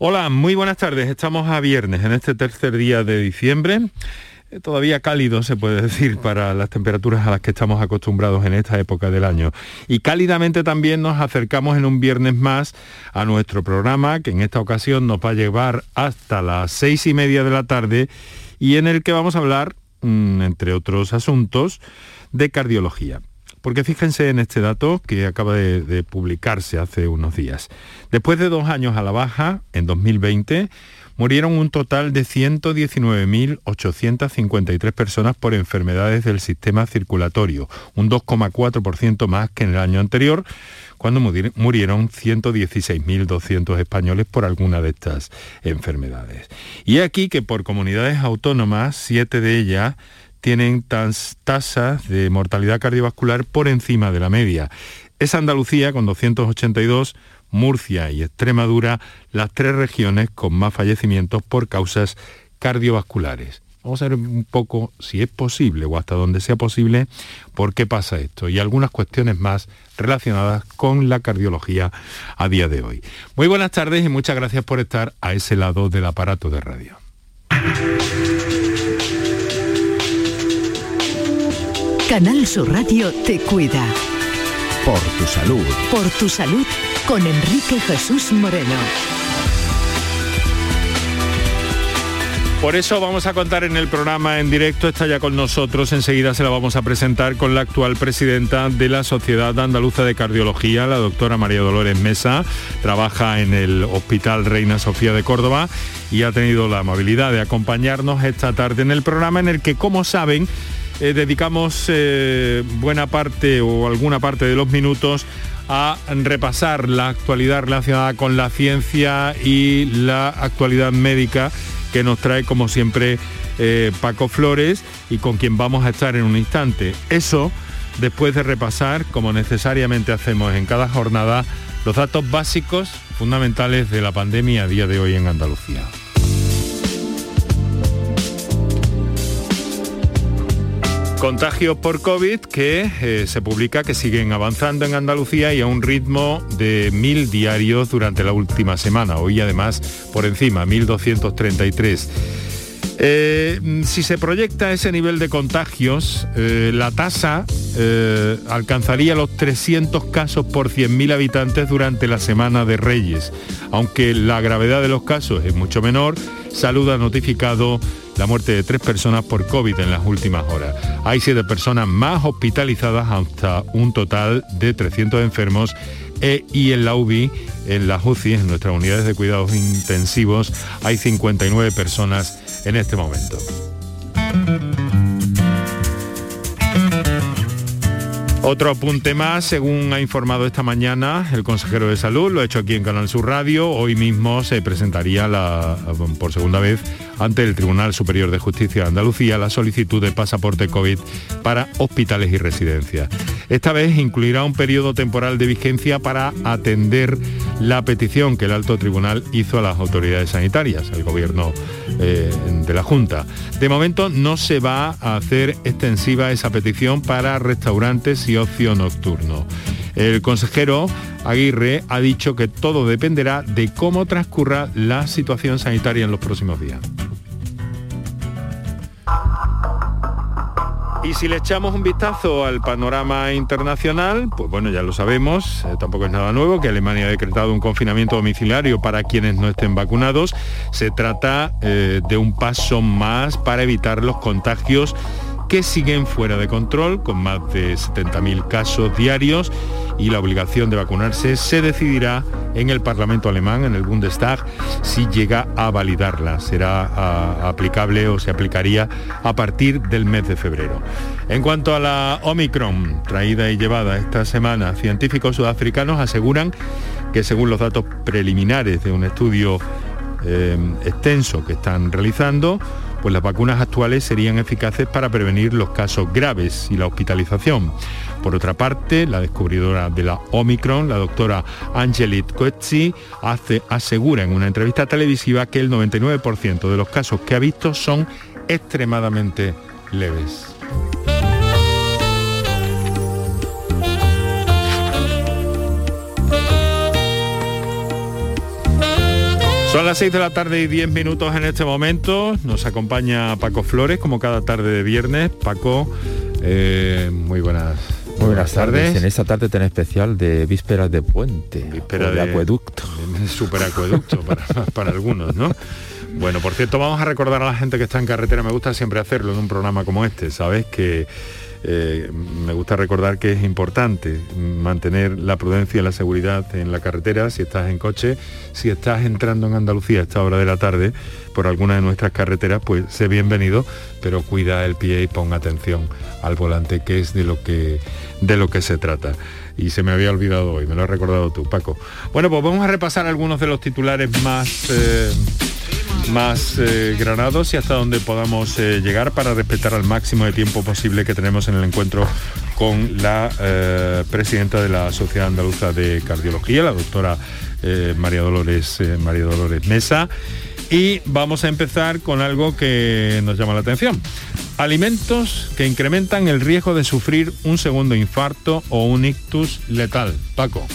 Hola, muy buenas tardes. Estamos a viernes, en este tercer día de diciembre. Eh, todavía cálido, se puede decir, para las temperaturas a las que estamos acostumbrados en esta época del año. Y cálidamente también nos acercamos en un viernes más a nuestro programa, que en esta ocasión nos va a llevar hasta las seis y media de la tarde y en el que vamos a hablar, mm, entre otros asuntos, de cardiología. Porque fíjense en este dato que acaba de, publicarse hace unos días. Después de dos años a la baja, en 2020, murieron un total de 119.853 personas por enfermedades del sistema circulatorio, un 2,4% más que en el año anterior, cuando murieron 116.200 españoles por alguna de estas enfermedades. Y aquí que por comunidades autónomas, siete de ellas tienen tasas de mortalidad cardiovascular por encima de la media. Es Andalucía con 282, Murcia y Extremadura las tres regiones con más fallecimientos por causas cardiovasculares. Vamos a ver un poco si es posible o hasta donde sea posible por qué pasa esto y algunas cuestiones más relacionadas con la cardiología a día de hoy. Muy buenas tardes y muchas gracias por estar a ese lado del aparato de radio. Canal Sur Radio te cuida. Por tu salud. Por tu salud con Enrique Jesús Moreno. Por eso vamos a contar en el programa en directo, está ya con nosotros, enseguida se la vamos a presentar con la actual presidenta de la Sociedad Andaluza de Cardiología, la doctora María Dolores Mesa, trabaja en el Hospital Reina Sofía de Córdoba y ha tenido la amabilidad de acompañarnos esta tarde en el programa en el que, como saben, eh, dedicamos eh, buena parte o alguna parte de los minutos a repasar la actualidad relacionada con la ciencia y la actualidad médica que nos trae como siempre eh, Paco Flores y con quien vamos a estar en un instante. Eso después de repasar, como necesariamente hacemos en cada jornada, los datos básicos fundamentales de la pandemia a día de hoy en Andalucía. Contagios por COVID que eh, se publica que siguen avanzando en Andalucía y a un ritmo de mil diarios durante la última semana. Hoy además por encima, 1.233. Eh, si se proyecta ese nivel de contagios, eh, la tasa alcanzaría los 300 casos por 100.000 habitantes durante la semana de Reyes. Aunque la gravedad de los casos es mucho menor, Salud ha notificado la muerte de tres personas por COVID en las últimas horas. Hay siete personas más hospitalizadas hasta un total de 300 enfermos e, y en la UBI, en las UCI, en nuestras unidades de cuidados intensivos, hay 59 personas en este momento. Otro apunte más, según ha informado esta mañana el consejero de salud, lo ha hecho aquí en Canal Sur Radio, hoy mismo se presentaría la, por segunda vez ante el Tribunal Superior de Justicia de Andalucía la solicitud de pasaporte COVID para hospitales y residencias. Esta vez incluirá un periodo temporal de vigencia para atender la petición que el alto tribunal hizo a las autoridades sanitarias, al gobierno eh, de la Junta. De momento no se va a hacer extensiva esa petición para restaurantes y ocio nocturno. El consejero Aguirre ha dicho que todo dependerá de cómo transcurra la situación sanitaria en los próximos días. Y si le echamos un vistazo al panorama internacional, pues bueno, ya lo sabemos, eh, tampoco es nada nuevo, que Alemania ha decretado un confinamiento domiciliario para quienes no estén vacunados. Se trata eh, de un paso más para evitar los contagios que siguen fuera de control, con más de 70.000 casos diarios y la obligación de vacunarse se decidirá en el Parlamento alemán, en el Bundestag, si llega a validarla. Será aplicable o se aplicaría a partir del mes de febrero. En cuanto a la Omicron, traída y llevada esta semana, científicos sudafricanos aseguran que según los datos preliminares de un estudio eh, extenso que están realizando, pues las vacunas actuales serían eficaces para prevenir los casos graves y la hospitalización. Por otra parte, la descubridora de la Omicron, la doctora Angelit Coetzee, hace, asegura en una entrevista televisiva que el 99% de los casos que ha visto son extremadamente leves. Son las 6 de la tarde y 10 minutos en este momento. Nos acompaña Paco Flores, como cada tarde de viernes. Paco, eh, muy buenas. Muy buenas tardes. En esta tarde tan especial de vísperas de puente. Víspera de, acueducto. Super acueducto para, para algunos, ¿no? Bueno, por cierto, vamos a recordar a la gente que está en carretera. Me gusta siempre hacerlo en un programa como este, ¿sabes? Que eh, me gusta recordar que es importante mantener la prudencia y la seguridad en la carretera si estás en coche, si estás entrando en Andalucía a esta hora de la tarde por alguna de nuestras carreteras, pues sé bienvenido, pero cuida el pie y ponga atención al volante, que es de lo que, de lo que se trata y se me había olvidado hoy, me lo has recordado tú, Paco. Bueno, pues vamos a repasar algunos de los titulares más eh, más eh, granados y hasta donde podamos eh, llegar para respetar al máximo de tiempo posible que tenemos en el encuentro con la eh, presidenta de la Sociedad Andaluza de Cardiología, la doctora María Dolores María Dolores Mesa. Y vamos a empezar con algo que nos llama la atención. Alimentos que incrementan el riesgo de sufrir un segundo infarto o un ictus letal. Paco.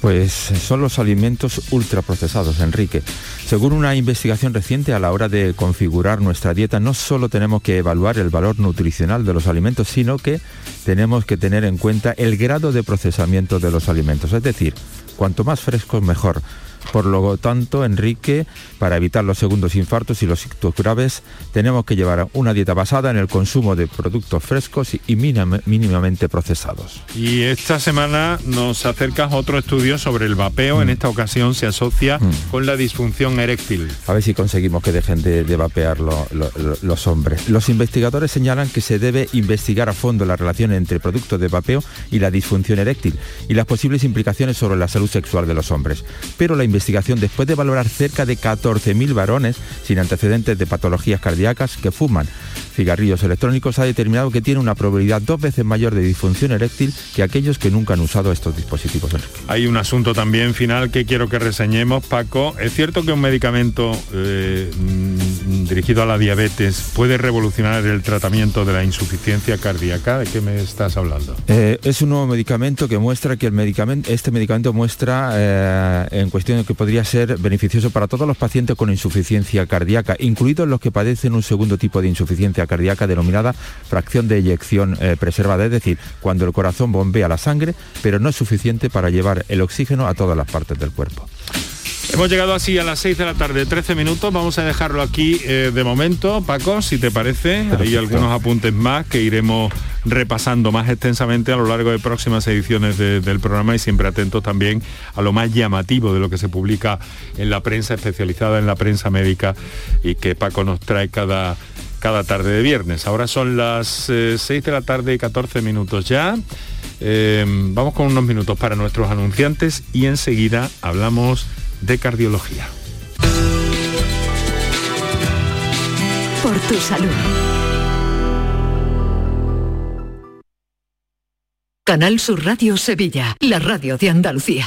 Pues son los alimentos ultraprocesados, Enrique. Según una investigación reciente, a la hora de configurar nuestra dieta, no solo tenemos que evaluar el valor nutricional de los alimentos, sino que tenemos que tener en cuenta el grado de procesamiento de los alimentos. Es decir, cuanto más frescos, mejor. Por lo tanto, Enrique, para evitar los segundos infartos y los ictus graves, tenemos que llevar una dieta basada en el consumo de productos frescos y mínimamente procesados. Y esta semana nos acercas otro estudio sobre el vapeo. En mm. esta ocasión se asocia mm. con la disfunción eréctil. A ver si conseguimos que dejen de, vapear los hombres. Los investigadores señalan que se debe investigar a fondo la relación entre productos de vapeo y la disfunción eréctil y las posibles implicaciones sobre la salud sexual de los hombres. Pero la investigación después de valorar cerca de 14.000 varones sin antecedentes de patologías cardíacas que fuman cigarrillos electrónicos ha determinado que tiene una probabilidad dos veces mayor de disfunción eréctil que aquellos que nunca han usado estos dispositivos. Hay un asunto también final que quiero que reseñemos, Paco. Es cierto que un medicamento eh, dirigido a la diabetes puede revolucionar el tratamiento de la insuficiencia cardíaca. ¿De qué me estás hablando? Eh, es un nuevo medicamento que muestra que el medicamento, este medicamento muestra eh, en cuestión de que podría ser beneficioso para todos los pacientes con insuficiencia cardíaca, incluidos los que padecen un segundo tipo de insuficiencia cardíaca denominada fracción de eyección eh, preservada, es decir, cuando el corazón bombea la sangre, pero no es suficiente para llevar el oxígeno a todas las partes del cuerpo. Hemos llegado así a las 6 de la tarde, 13 minutos. Vamos a dejarlo aquí eh, de momento, Paco, si te parece. Hay algunos apuntes más que iremos repasando más extensamente a lo largo de próximas ediciones del programa y siempre atentos también a lo más llamativo de lo que se publica en la prensa especializada, en la prensa médica y que Paco nos trae cada cada tarde de viernes. Ahora son las 6 eh, de la tarde y 14 minutos ya. Eh, vamos con unos minutos para nuestros anunciantes y enseguida hablamos de cardiología. Por tu salud. Canal Sur Radio Sevilla, la radio de Andalucía.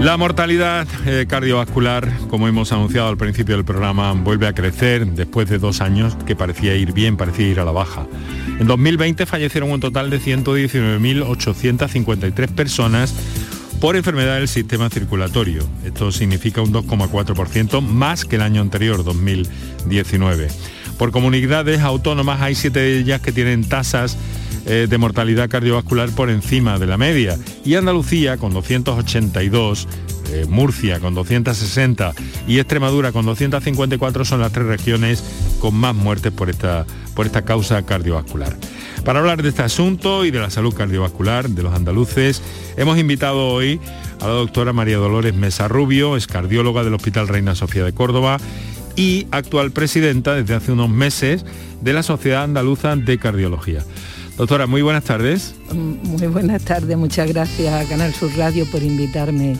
La mortalidad eh, cardiovascular, como hemos anunciado al principio del programa, vuelve a crecer después de dos años que parecía ir bien, parecía ir a la baja. En 2020 fallecieron un total de 119.853 personas por enfermedad del sistema circulatorio. Esto significa un 2,4% más que el año anterior, 2019. Por comunidades autónomas hay siete de ellas que tienen tasas eh, de mortalidad cardiovascular por encima de la media y Andalucía con 282 eh, Murcia con 260 y Extremadura con 254 son las tres regiones con más muertes por esta, por esta causa cardiovascular. Para hablar de este asunto y de la salud cardiovascular de los andaluces, hemos invitado hoy a la doctora María Dolores Mesa Rubio, es cardióloga del Hospital Reina Sofía de Córdoba y actual presidenta desde hace unos meses de la Sociedad Andaluza de Cardiología. Doctora, muy buenas tardes. Muy buenas tardes, muchas gracias a Canal Sur Radio por invitarme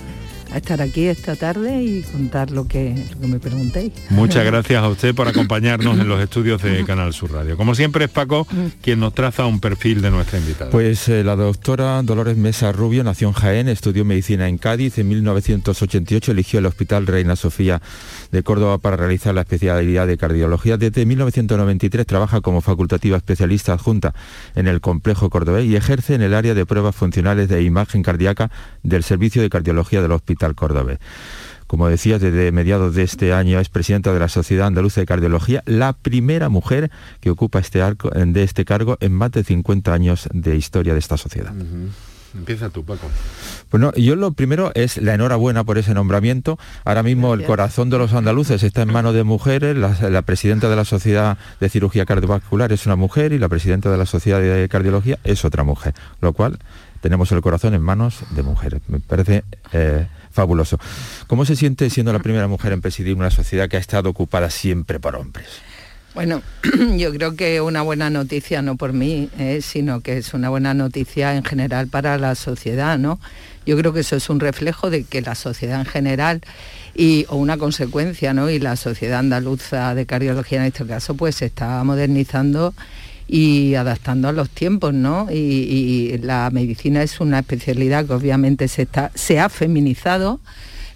a estar aquí esta tarde y contar lo que, me preguntéis. Muchas gracias a usted por acompañarnos en los estudios de Canal Sur Radio. Como siempre es Paco quien nos traza un perfil de nuestra invitada. Pues eh, la doctora Dolores Mesa Rubio nació en Jaén, estudió medicina en Cádiz, en 1988 eligió el Hospital Reina Sofía de Córdoba para realizar la especialidad de cardiología. Desde 1993 trabaja como facultativa especialista adjunta en el complejo cordobés y ejerce en el área de pruebas funcionales de imagen cardíaca del Servicio de Cardiología del Hospital Cordobés. Como decía, desde mediados de este año es presidenta de la Sociedad Andaluza de Cardiología, la primera mujer que ocupa este, arco, de este cargo en más de 50 años de historia de esta sociedad. Empieza tú, Paco. Bueno, yo lo primero es la enhorabuena por ese nombramiento. Ahora mismo el corazón de los andaluces está en manos de mujeres. La, presidenta de la Sociedad de Cirugía Cardiovascular es una mujer y la presidenta de la Sociedad de Cardiología es otra mujer. Lo cual tenemos el corazón en manos de mujeres. Me parece eh, fabuloso. ¿Cómo se siente siendo la primera mujer en presidir una sociedad que ha estado ocupada siempre por hombres? Bueno, yo creo que una buena noticia, no por mí, eh, sino que es una buena noticia en general para la sociedad, ¿no? Yo creo que eso es un reflejo de que la sociedad en general y, o una consecuencia, ¿no? Y la sociedad andaluza de cardiología en este caso, pues se está modernizando y adaptando a los tiempos, ¿no? Y, la medicina es una especialidad que obviamente se, está, se ha feminizado.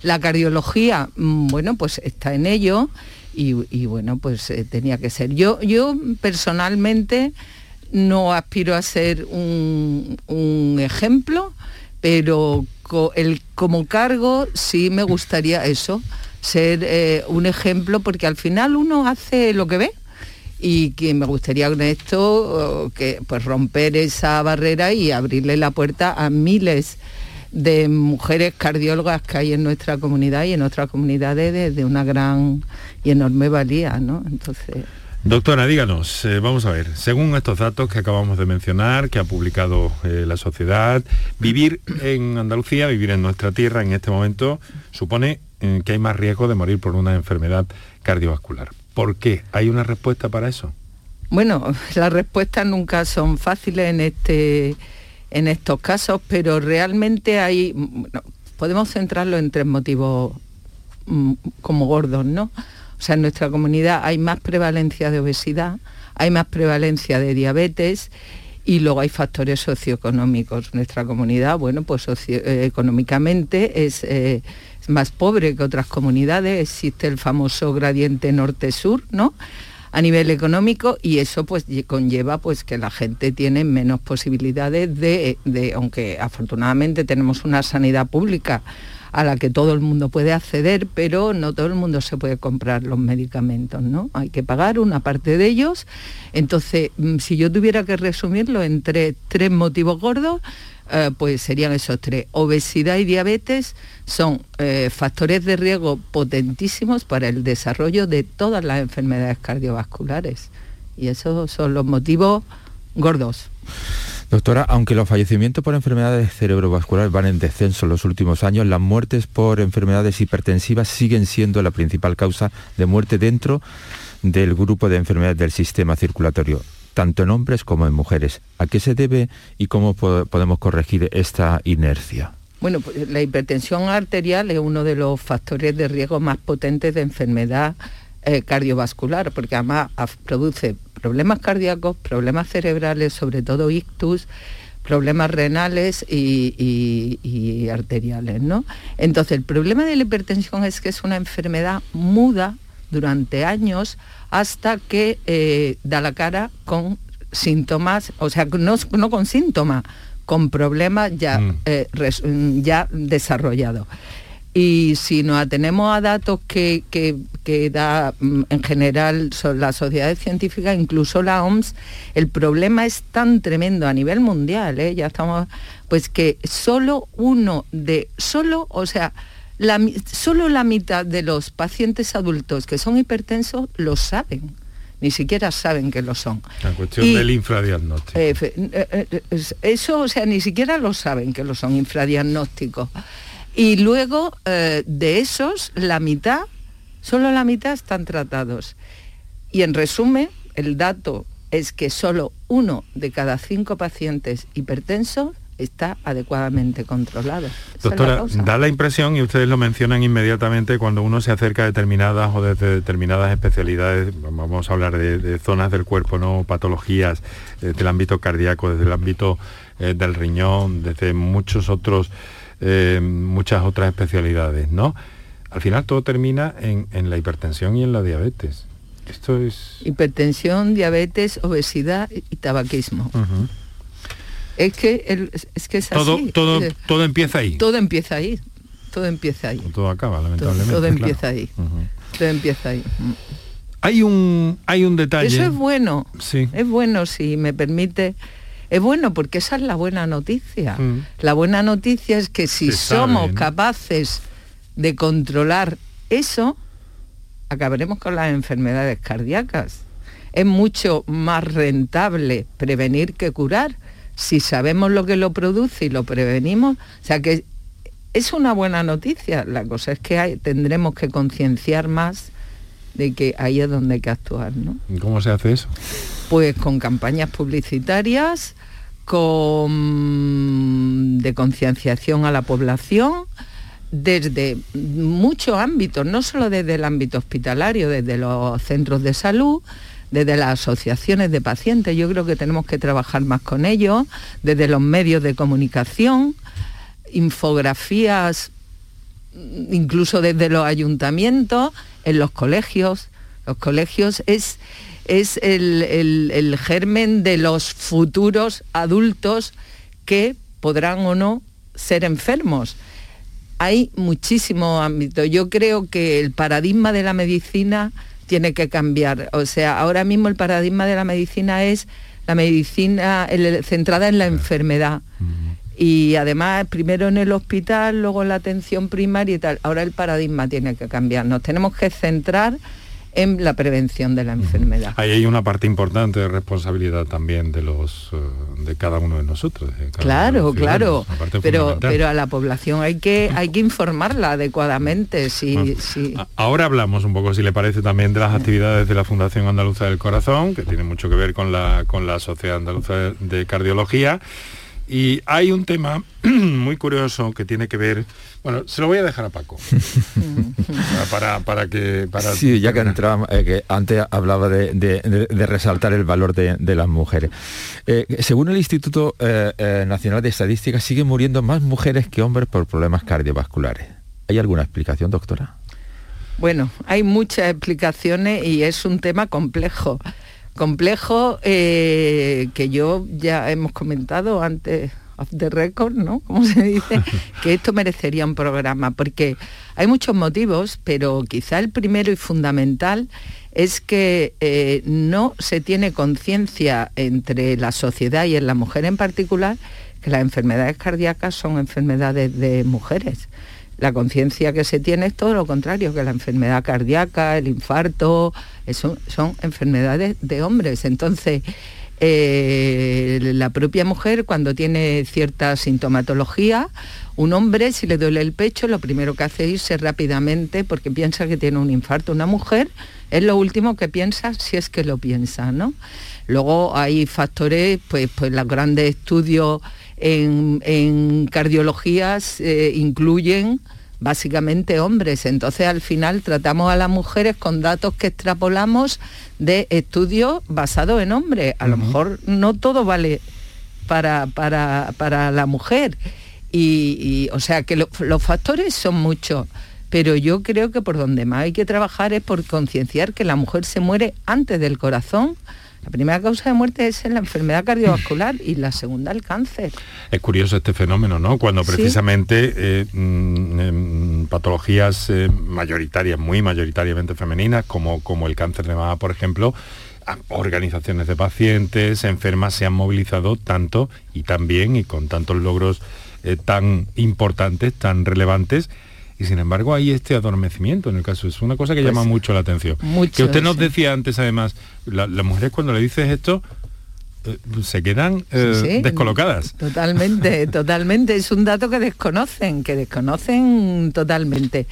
La cardiología, mm, bueno, pues está en ello y, bueno, pues eh, tenía que ser. Yo, yo personalmente no aspiro a ser un, ejemplo, pero el, como cargo sí me gustaría eso, ser eh, un ejemplo, porque al final uno hace lo que ve y que me gustaría con esto que pues romper esa barrera y abrirle la puerta a miles de mujeres cardiólogas que hay en nuestra comunidad y en otras comunidades de, una gran y enorme valía, ¿no? Entonces... Doctora, díganos, eh, vamos a ver, según estos datos que acabamos de mencionar, que ha publicado eh, la sociedad, vivir en Andalucía, vivir en nuestra tierra en este momento, supone eh, que hay más riesgo de morir por una enfermedad cardiovascular. ¿Por qué? ¿Hay una respuesta para eso? Bueno, las respuestas nunca son fáciles en este en estos casos, pero realmente hay, podemos centrarlo en tres motivos mm, como gordos, ¿no? O sea, en nuestra comunidad hay más prevalencia de obesidad, hay más prevalencia de diabetes y luego hay factores socioeconómicos. Nuestra comunidad, bueno, pues económicamente es, eh, es más pobre que otras comunidades, existe el famoso gradiente norte-sur, ¿no? a nivel económico y eso pues conlleva pues que la gente tiene menos posibilidades de, aunque afortunadamente tenemos una sanidad pública a la que todo el mundo puede acceder, pero no todo el mundo se puede comprar los medicamentos, ¿no? Hay que pagar una parte de ellos. Entonces, mm, si yo tuviera que resumirlo entre tres motivos gordos, eh, pues serían esos tres. Obesidad y diabetes son eh, factores de riesgo potentísimos para el desarrollo de todas las enfermedades cardiovasculares. Y esos son los motivos gordos. Doctora, aunque los fallecimientos por enfermedades cerebrovasculares van en descenso en los últimos años, las muertes por enfermedades hipertensivas siguen siendo la principal causa de muerte dentro del grupo de enfermedades del sistema circulatorio tanto en hombres como en mujeres. ¿A qué se debe y cómo podemos corregir esta inercia? Bueno, pues la hipertensión arterial es uno de los factores de riesgo más potentes de enfermedad eh, cardiovascular, porque además produce problemas cardíacos, problemas cerebrales, sobre todo ictus, problemas renales y, y, arteriales, ¿no? Entonces, el problema de la hipertensión es que es una enfermedad muda durante años hasta que eh, da la cara con síntomas, o sea, no, no con síntomas, con problemas ya, Mm. eh, res- ya desarrollados. Y si nos atenemos a datos que, que- que da mm, en general son las sociedades científicas, incluso la OMS, el problema es tan tremendo a nivel mundial, ¿eh? ya estamos, pues que solo uno de, solo, o sea, la, solo la mitad de los pacientes adultos que son hipertensos lo saben, ni siquiera saben que lo son. La cuestión Y- del infradiagnóstico. eh, eh, eh, es- eso, o sea, ni siquiera lo saben que lo son infradiagnósticos. Y luego eh, de esos, la mitad, solo la mitad están tratados. Y en resumen, el dato es que solo uno de cada cinco pacientes hipertensos está adecuadamente controlado. Esa es la Doctora, da la impresión, y ustedes lo mencionan inmediatamente, cuando uno se acerca a determinadas o desde determinadas especialidades, vamos a hablar de, de zonas del cuerpo, no patologías, eh, del ámbito cardíaco, desde el ámbito eh, del riñón, desde muchos otros, eh, muchas otras especialidades, ¿no? Al final todo termina en, en la hipertensión y en la diabetes. Esto es... Hipertensión, diabetes, obesidad y tabaquismo. Es que, el- es que es todo, así. todo, todo empieza ahí. todo empieza ahí. Todo empieza ahí. Todo acaba, lamentablemente. todo claro. empieza ahí. Todo empieza ahí. Hay un, hay un detalle. Eso es bueno. Sí. Es bueno, si me permite. Es bueno porque esa es la buena noticia. Mm. La buena noticia es que si Se sabe, somos ¿no? capaces de controlar eso, acabaremos con las enfermedades cardíacas. Es mucho más rentable prevenir que curar. Si sabemos lo que lo produce y lo prevenimos, o sea que es una buena noticia. La cosa es que hay- tendremos que concienciar más de que ahí es donde hay que actuar, ¿no? ¿Cómo se hace eso? Pues con campañas publicitarias, con de concienciación a la población, desde muchos ámbitos, no solo desde el ámbito hospitalario, desde los centros de salud, desde las asociaciones de pacientes, yo creo que tenemos que trabajar más con ellos, desde los medios de comunicación, infografías incluso desde los ayuntamientos, en los colegios. Los colegios es, es el, el- el germen de los futuros adultos que podrán o no ser enfermos. Hay muchísimos ámbitos. Yo creo que el paradigma de la medicina tiene que cambiar. O sea, ahora mismo el paradigma de la medicina es la medicina el- centrada en la enfermedad y además primero en el hospital, luego en la atención primaria y tal. Ahora el paradigma tiene que cambiar. Nos tenemos que centrar en la prevención de la enfermedad. Ahí hay una parte importante de responsabilidad también de los eh, de cada uno de nosotros. de de Claro, claro. Pero, pero a la población hay que, hay que informarla adecuadamente. Si, Bueno, si- Ahora hablamos un poco, si le parece, también de las actividades de la Fundación Andaluza del Corazón, que tiene mucho que ver con la, con la Sociedad Andaluza de Cardiología. Y hay un tema muy curioso que tiene que ver, bueno, se lo voy a dejar a Paco, para, para que... Para Sí, ya que entraba, eh, que antes hablaba de, de- de- de resaltar el valor de, de las mujeres. Eh, según el Instituto eh, eh, Nacional de Estadística, siguen muriendo más mujeres que hombres por problemas cardiovasculares. ¿Hay alguna explicación, doctora? Bueno, hay muchas explicaciones y es un tema complejo. Complejo eh, que yo ya hemos comentado antes off the record, ¿no? Como se dice, que esto merecería un programa, porque hay muchos motivos, pero quizá el primero y fundamental es que eh, no se tiene conciencia entre la sociedad y en la mujer en particular que las enfermedades cardíacas son enfermedades de mujeres. La conciencia que se tiene es todo lo contrario, que la enfermedad cardíaca, el infarto, eso son enfermedades de hombres. Entonces, eh, la propia mujer cuando tiene cierta sintomatología, un hombre si le duele el pecho, lo primero que hace es irse rápidamente porque piensa que tiene un infarto. Una mujer es lo último que piensa si es que lo piensa, ¿no? Luego hay factores, pues, pues los grandes estudios en, en cardiologías eh, incluyen básicamente hombres. Entonces al final tratamos a las mujeres con datos que extrapolamos de estudios basados en hombres. A lo mejor no todo vale para, para, para la mujer. Y, y, o sea que lo- los factores son muchos. Pero yo creo que por donde más hay que trabajar es por concienciar que la mujer se muere antes del corazón, La primera causa de muerte es la enfermedad cardiovascular y la segunda el cáncer. Es curioso este fenómeno, ¿no? Cuando precisamente eh, mm, patologías eh, mayoritarias, muy mayoritariamente femeninas, como, como el cáncer de mama, por ejemplo, organizaciones de pacientes, enfermas se han movilizado tanto y tan bien y con tantos logros eh, tan importantes, tan relevantes, y sin embargo hay este adormecimiento en el caso. Es una cosa que llama pues, mucho la atención. que usted nos decía antes además, las mujeres cuando le dices esto, eh, se quedan eh, descolocadas. Totalmente, totalmente. Es un dato que desconocen, que desconocen totalmente.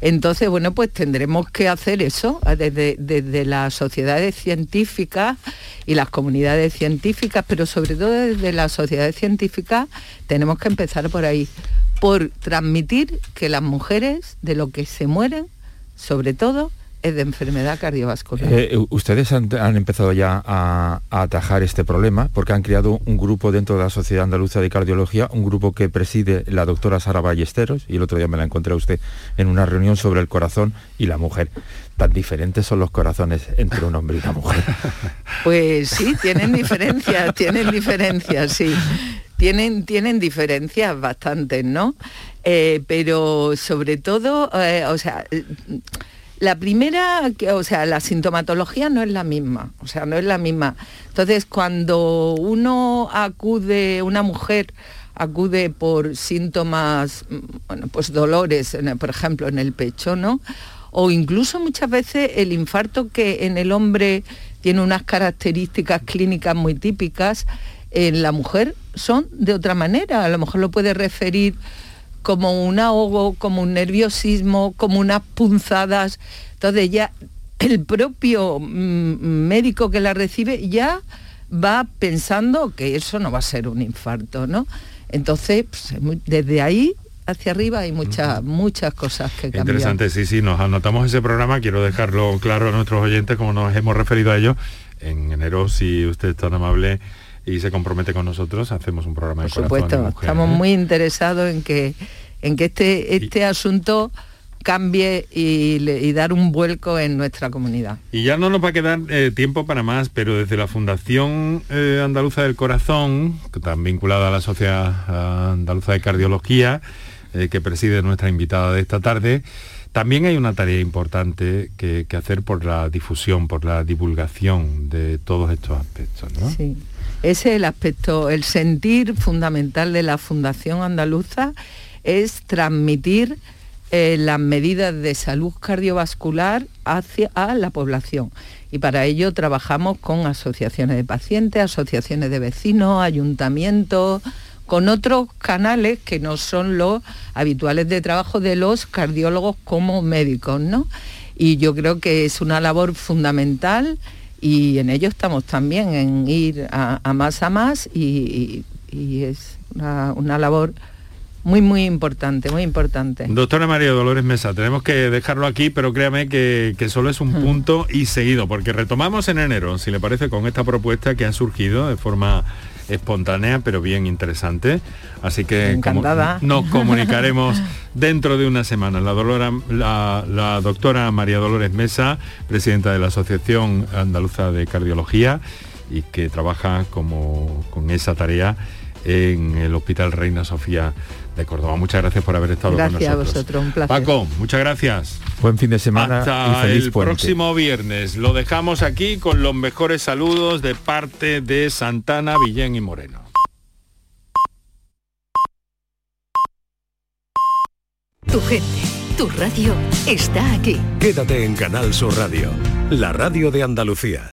Entonces, bueno, pues tendremos que hacer eso desde, desde las sociedades científicas y las comunidades científicas, pero sobre todo desde las sociedades científicas tenemos que empezar por ahí, por transmitir que las mujeres de lo que se mueren, sobre todo, es de enfermedad cardiovascular. Eh, ustedes han, empezado ya a, atajar este problema porque han creado un grupo dentro de la Sociedad Andaluza de Cardiología, un grupo que preside la doctora Sara Ballesteros, y el otro día me la encontré a usted en una reunión sobre el corazón y la mujer. Tan diferentes son los corazones entre un hombre y una mujer. Pues sí, tienen diferencias, tienen diferencias, sí. Tienen, tienen diferencias bastantes, ¿no? Eh, pero sobre todo, eh, o sea la primera, o sea, la sintomatología no es la misma, o sea, no es la misma. Entonces, cuando uno acude, una mujer acude por síntomas, mm, bueno, pues dolores, por ejemplo, en el pecho, ¿no? O incluso muchas veces el infarto que en el hombre tiene unas características clínicas muy típicas, en la mujer son de otra manera. A lo mejor lo puede referir como un ahogo, como un nerviosismo, como unas punzadas. Entonces ya el propio mm, médico que la recibe ya va pensando que eso no va a ser un infarto, ¿no? Entonces, pues, desde ahí hacia arriba hay muchas muchas cosas que cambian. Interesante, sí, sí, nos anotamos ese programa, quiero dejarlo claro a nuestros oyentes como nos hemos referido a ello. En enero, si usted es tan amable, y se compromete con nosotros, hacemos un programa de Por supuesto, estamos ¿eh? muy interesados en que, en que este, este asunto cambie y, dar un vuelco en nuestra comunidad. Y ya no nos va a quedar eh, tiempo para más, pero desde la Fundación eh, Andaluza del Corazón, que está vinculada a la Sociedad Andaluza de Cardiología, que preside nuestra invitada de esta tarde, también hay una tarea importante que, que, hacer por la difusión, por la divulgación de todos estos aspectos. ¿no? Sí. Ese es el aspecto, el sentir fundamental de la Fundación Andaluza es transmitir eh, las medidas de salud cardiovascular hacia a la población. Y para ello trabajamos con asociaciones de pacientes, asociaciones de vecinos, ayuntamientos, con otros canales que no son los habituales de trabajo de los cardiólogos como médicos, ¿no? Y yo creo que es una labor fundamental y en ello estamos también, en ir a, más a más y, es una, labor muy, muy importante, muy importante. Doctora María Dolores Mesa, tenemos que dejarlo aquí, pero créame que, que solo es un punto y seguido, porque retomamos en enero, si le parece, con esta propuesta que ha surgido de forma espontánea, pero bien interesante. Así que nos comunicaremos dentro de una semana. La, la, doctora María Dolores Mesa, presidenta de la Asociación Andaluza de Cardiología y que trabaja como, con esa tarea en el Hospital Reina Sofía de Córdoba. Muchas gracias por haber estado con nosotros. Gracias a vosotros, un placer. Paco, muchas gracias. Buen fin de semana Hasta el próximo viernes. Lo dejamos aquí con los mejores saludos de parte de Santana, Villén y Moreno. Tu gente, tu radio está aquí. Quédate en Canal Sur Radio, la radio de Andalucía.